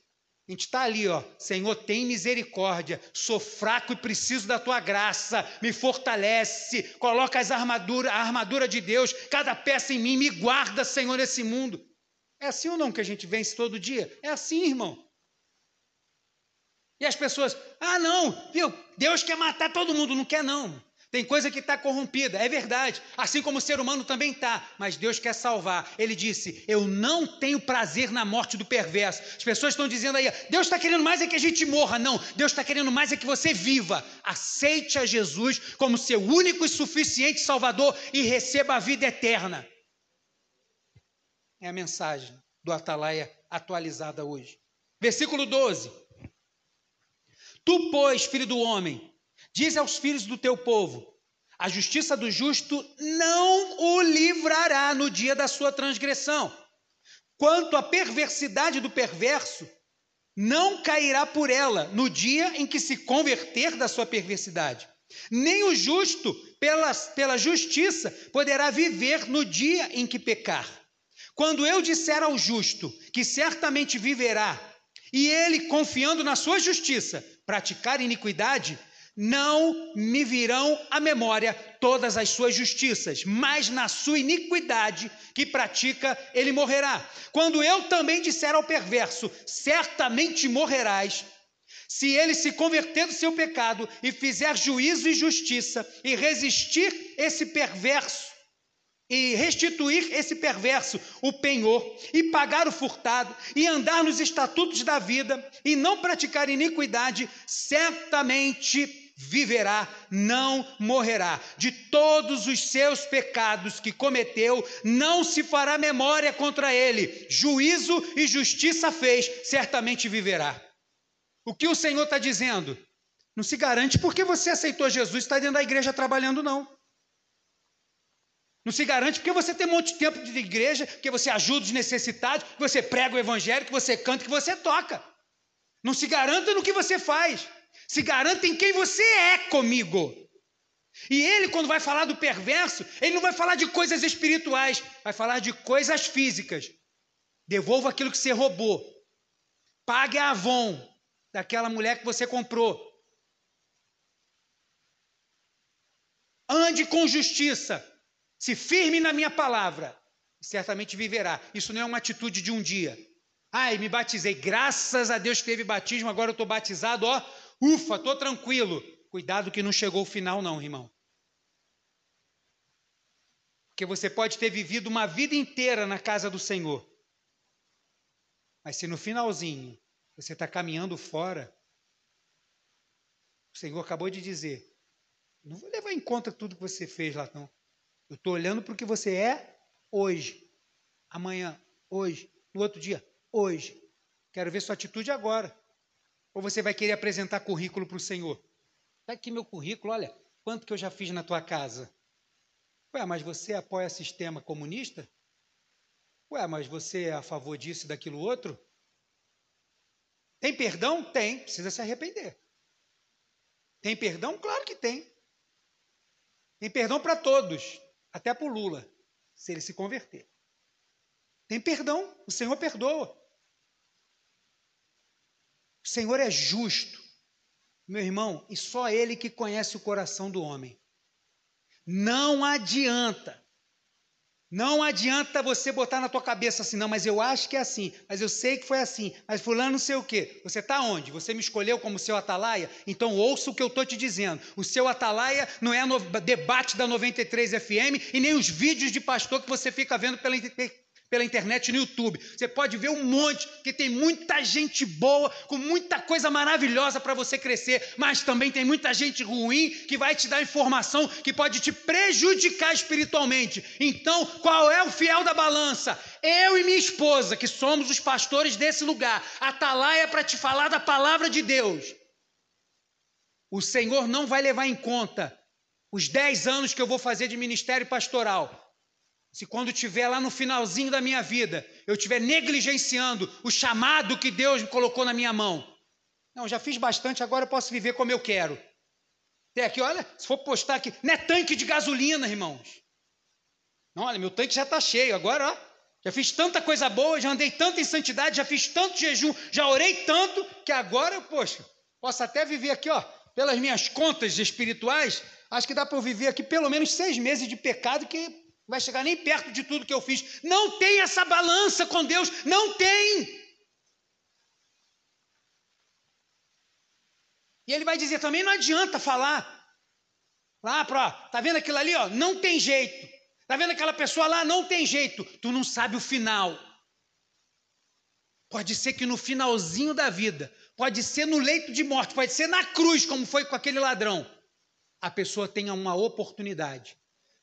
A gente está ali, ó. Senhor, tem misericórdia. Sou fraco e preciso da tua graça. Me fortalece. Coloca as armaduras, a armadura de Deus, cada peça em mim. Me guarda, Senhor, nesse mundo. É assim ou não que a gente vence todo dia? É assim, irmão. E as pessoas, ah, não, viu? Deus quer matar todo mundo, não quer não. Tem coisa que está corrompida, é verdade. Assim como o ser humano também está, mas Deus quer salvar. Ele disse: Eu não tenho prazer na morte do perverso. As pessoas estão dizendo aí: Deus está querendo mais é que a gente morra. Não, Deus está querendo mais é que você viva. Aceite a Jesus como seu único e suficiente Salvador e receba a vida eterna. É a mensagem do Atalaia atualizada hoje. Versículo 12. Tu, pois, filho do homem, diz aos filhos do teu povo: a justiça do justo não o livrará no dia da sua transgressão. Quanto à perversidade do perverso, não cairá por ela no dia em que se converter da sua perversidade. Nem o justo, pela, pela justiça, poderá viver no dia em que pecar. Quando eu disser ao justo que certamente viverá, e ele, confiando na sua justiça, praticar iniquidade, não me virão à memória todas as suas justiças, mas na sua iniquidade que pratica, ele morrerá. Quando eu também disser ao perverso, certamente morrerás, se ele se converter do seu pecado e fizer juízo e justiça e resistir esse perverso, e restituir esse perverso o penhor, e pagar o furtado, e andar nos estatutos da vida, e não praticar iniquidade, certamente viverá, não morrerá. De todos os seus pecados que cometeu, não se fará memória contra ele. Juízo e justiça fez, certamente viverá. O que o Senhor está dizendo? Não se garante porque você aceitou Jesus está dentro da igreja trabalhando, não. Não se garante porque você tem um monte de tempo de igreja, que você ajuda os necessitados, que você prega o evangelho, que você canta, que você toca. Não se garanta no que você faz. Se garanta em quem você é comigo. E ele, quando vai falar do perverso, ele não vai falar de coisas espirituais, vai falar de coisas físicas. Devolva aquilo que você roubou. Pague a Avon daquela mulher que você comprou. Ande com justiça. Se firme na minha palavra, certamente viverá. Isso não é uma atitude de um dia. Ai, me batizei, graças a Deus teve batismo, agora eu estou batizado, ó, ufa, estou tranquilo. Cuidado que não chegou o final, não, irmão. Porque você pode ter vivido uma vida inteira na casa do Senhor. Mas se no finalzinho você está caminhando fora, o Senhor acabou de dizer: não vou levar em conta tudo que você fez lá, não. Eu estou olhando para o que você é hoje, amanhã, hoje, no outro dia, hoje. Quero ver sua atitude agora. Ou você vai querer apresentar currículo para o Senhor? Está aqui meu currículo, olha, quanto que eu já fiz na tua casa. Ué, mas você apoia sistema comunista? Ué, mas você é a favor disso e daquilo outro? Tem perdão? Tem, precisa se arrepender. Tem perdão? Claro que tem. Tem perdão para todos até para o Lula, se ele se converter. Tem perdão, o Senhor perdoa. O Senhor é justo, meu irmão, e só Ele que conhece o coração do homem. Não adianta não adianta você botar na tua cabeça assim, não, mas eu acho que é assim, mas eu sei que foi assim, mas fulano não sei o quê. Você está onde? Você me escolheu como seu atalaia? Então ouça o que eu estou te dizendo. O seu atalaia não é no debate da 93 FM e nem os vídeos de pastor que você fica vendo pela pela internet no YouTube. Você pode ver um monte, que tem muita gente boa, com muita coisa maravilhosa para você crescer, mas também tem muita gente ruim que vai te dar informação que pode te prejudicar espiritualmente. Então, qual é o fiel da balança? Eu e minha esposa, que somos os pastores desse lugar, atalaia para te falar da palavra de Deus. O Senhor não vai levar em conta os 10 anos que eu vou fazer de ministério pastoral se quando estiver lá no finalzinho da minha vida, eu estiver negligenciando o chamado que Deus me colocou na minha mão. Não, já fiz bastante, agora eu posso viver como eu quero. Até aqui, olha, se for postar aqui, não é tanque de gasolina, irmãos. Não, olha, meu tanque já está cheio, agora, ó, já fiz tanta coisa boa, já andei tanto em santidade, já fiz tanto jejum, já orei tanto, que agora, poxa, posso até viver aqui, ó, pelas minhas contas espirituais, acho que dá para eu viver aqui pelo menos seis meses de pecado, que não vai chegar nem perto de tudo que eu fiz. Não tem essa balança com Deus, não tem. E ele vai dizer também: não adianta falar. Lá para, tá vendo aquilo ali, ó? Não tem jeito. Tá vendo aquela pessoa lá? Não tem jeito. Tu não sabe o final. Pode ser que no finalzinho da vida, pode ser no leito de morte, pode ser na cruz, como foi com aquele ladrão. A pessoa tenha uma oportunidade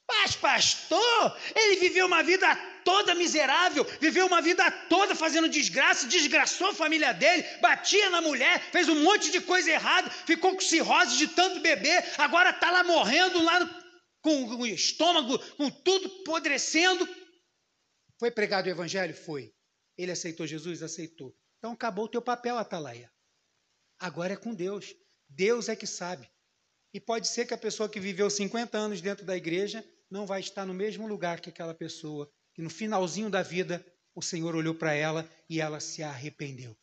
mas, pastor, ele viveu uma vida toda miserável, viveu uma vida toda fazendo desgraça, desgraçou a família dele, batia na mulher, fez um monte de coisa errada, ficou com cirrose de tanto beber, agora está lá morrendo, lá com, com o estômago, com tudo podrecendo. Foi pregado o evangelho? Foi. Ele aceitou Jesus? Aceitou. Então acabou o teu papel, Atalaia. Agora é com Deus. Deus é que sabe. E pode ser que a pessoa que viveu 50 anos dentro da igreja não vai estar no mesmo lugar que aquela pessoa que no finalzinho da vida o Senhor olhou para ela e ela se arrependeu.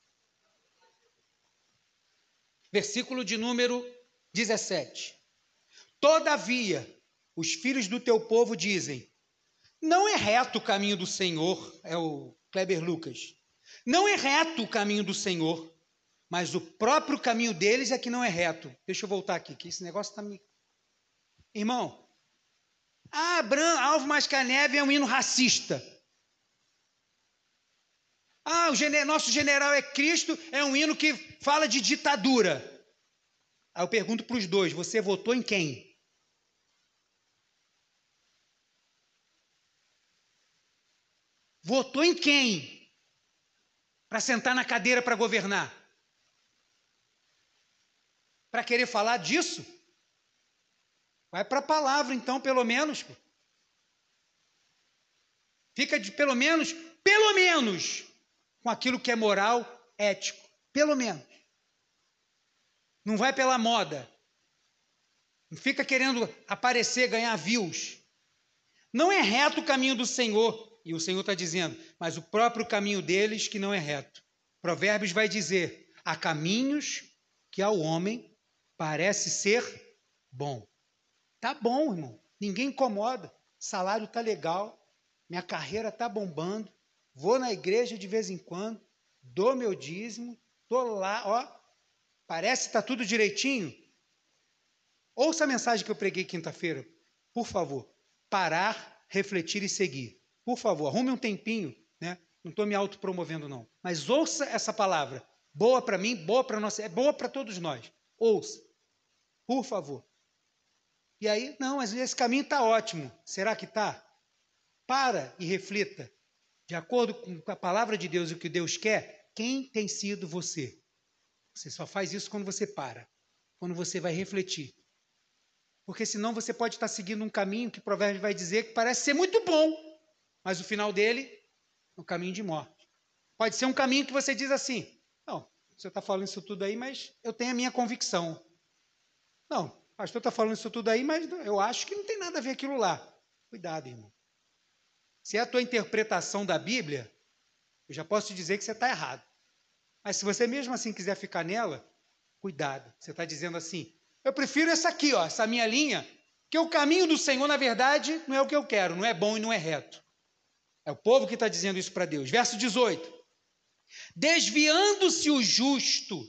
Versículo de número 17. Todavia, os filhos do teu povo dizem: Não é reto o caminho do Senhor, é o Kleber Lucas. Não é reto o caminho do Senhor, mas o próprio caminho deles é que não é reto. Deixa eu voltar aqui, que esse negócio está me. Irmão, ah, Bran, Alvo Mascaneve é um hino racista. Ah, o nosso general é Cristo, é um hino que fala de ditadura. Aí eu pergunto para os dois: você votou em quem? Votou em quem? Para sentar na cadeira para governar? para querer falar disso? Vai para a palavra, então, pelo menos. Fica de pelo menos, pelo menos, com aquilo que é moral, ético. Pelo menos. Não vai pela moda. Não fica querendo aparecer, ganhar views. Não é reto o caminho do Senhor. E o Senhor está dizendo, mas o próprio caminho deles que não é reto. Provérbios vai dizer: há caminhos que ao homem parece ser bom. Tá bom, irmão. Ninguém incomoda. Salário tá legal. Minha carreira tá bombando. Vou na igreja de vez em quando. Dou meu dízimo. Tô lá, ó. Parece que tá tudo direitinho. Ouça a mensagem que eu preguei quinta-feira. Por favor. Parar, refletir e seguir. Por favor, arrume um tempinho, né? Não estou me autopromovendo, não. Mas ouça essa palavra. Boa para mim, boa para nós, é boa para todos nós. Ouça. Por favor. E aí, não, mas esse caminho está ótimo. Será que está? Para e reflita. De acordo com a palavra de Deus e o que Deus quer, quem tem sido você? Você só faz isso quando você para, quando você vai refletir. Porque senão você pode estar seguindo um caminho que o provérbio vai dizer que parece ser muito bom, mas o final dele é um caminho de morte. Pode ser um caminho que você diz assim: não, você está falando isso tudo aí, mas eu tenho a minha convicção. Não, pastor está falando isso tudo aí, mas eu acho que não tem nada a ver aquilo lá. Cuidado, irmão. Se é a tua interpretação da Bíblia, eu já posso te dizer que você está errado. Mas se você mesmo assim quiser ficar nela, cuidado. Você está dizendo assim: eu prefiro essa aqui, ó, essa minha linha, que o caminho do Senhor, na verdade, não é o que eu quero, não é bom e não é reto. É o povo que está dizendo isso para Deus. Verso 18: Desviando-se o justo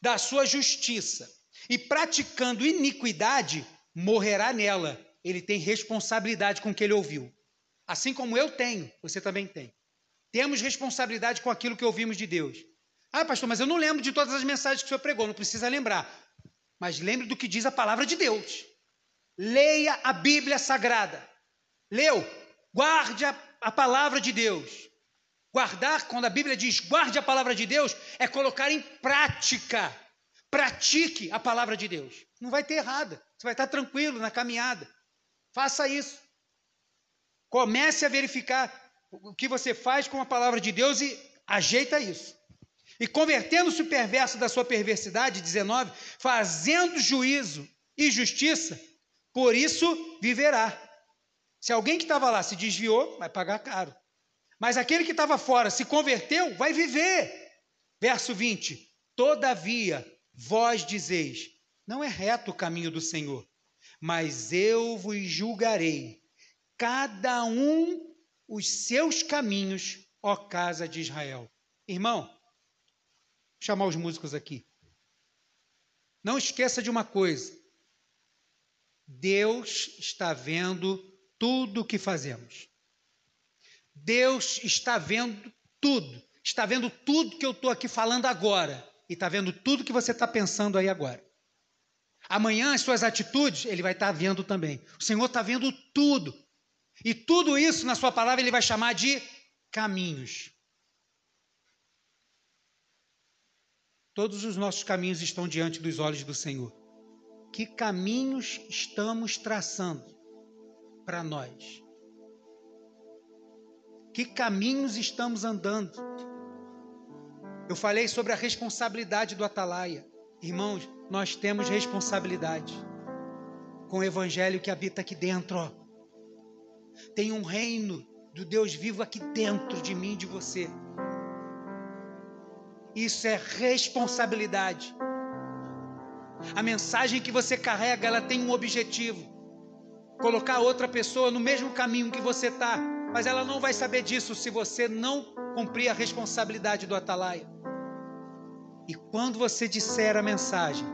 da sua justiça e praticando iniquidade, morrerá nela. Ele tem responsabilidade com o que ele ouviu. Assim como eu tenho, você também tem. Temos responsabilidade com aquilo que ouvimos de Deus. Ah, pastor, mas eu não lembro de todas as mensagens que o senhor pregou, não precisa lembrar. Mas lembre do que diz a palavra de Deus. Leia a Bíblia Sagrada. Leu? Guarde a, a palavra de Deus. Guardar, quando a Bíblia diz guarde a palavra de Deus, é colocar em prática. Pratique a palavra de Deus. Não vai ter errada. Você vai estar tranquilo na caminhada. Faça isso. Comece a verificar o que você faz com a palavra de Deus e ajeita isso. E convertendo-se o perverso da sua perversidade, 19, fazendo juízo e justiça, por isso viverá. Se alguém que estava lá se desviou, vai pagar caro. Mas aquele que estava fora se converteu, vai viver. Verso 20: Todavia, vós dizeis: Não é reto o caminho do Senhor, mas eu vos julgarei, cada um os seus caminhos, ó casa de Israel. Irmão, chamar os músicos aqui. Não esqueça de uma coisa: Deus está vendo tudo o que fazemos. Deus está vendo tudo. Está vendo tudo que eu estou aqui falando agora. E está vendo tudo que você está pensando aí agora. Amanhã, as suas atitudes, Ele vai estar vendo também. O Senhor está vendo tudo. E tudo isso, na Sua palavra, Ele vai chamar de caminhos. Todos os nossos caminhos estão diante dos olhos do Senhor. Que caminhos estamos traçando para nós? Que caminhos estamos andando? Eu falei sobre a responsabilidade do atalaia. Irmãos, nós temos responsabilidade com o evangelho que habita aqui dentro. Ó. Tem um reino do Deus vivo aqui dentro de mim e de você. Isso é responsabilidade. A mensagem que você carrega, ela tem um objetivo: colocar outra pessoa no mesmo caminho que você está. Mas ela não vai saber disso se você não cumprir a responsabilidade do atalaia. E quando você disser a mensagem,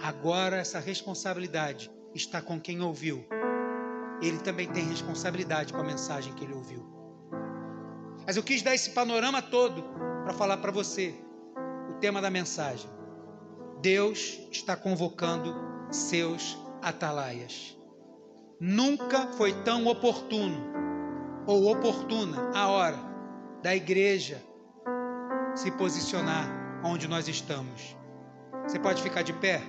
agora essa responsabilidade está com quem ouviu. Ele também tem responsabilidade com a mensagem que ele ouviu. Mas eu quis dar esse panorama todo para falar para você o tema da mensagem. Deus está convocando seus atalaias. Nunca foi tão oportuno ou oportuna a hora da igreja se posicionar onde nós estamos. Você pode ficar de pé?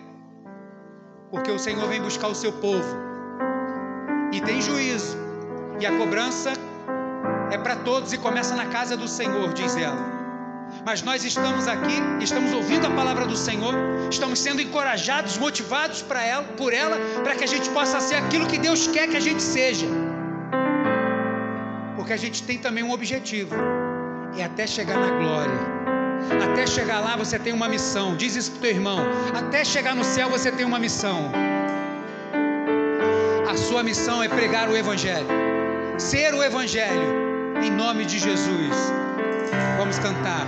Porque o Senhor vem buscar o seu povo. E tem juízo. E a cobrança é para todos e começa na casa do Senhor, diz ela. Mas nós estamos aqui, estamos ouvindo a palavra do Senhor, estamos sendo encorajados, motivados para ela, por ela, para que a gente possa ser aquilo que Deus quer que a gente seja. Porque a gente tem também um objetivo, é até chegar na glória. Até chegar lá você tem uma missão. Diz isso para o teu irmão. Até chegar no céu você tem uma missão. A sua missão é pregar o Evangelho, ser o Evangelho, em nome de Jesus. Vamos cantar.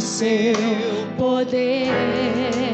Seu poder.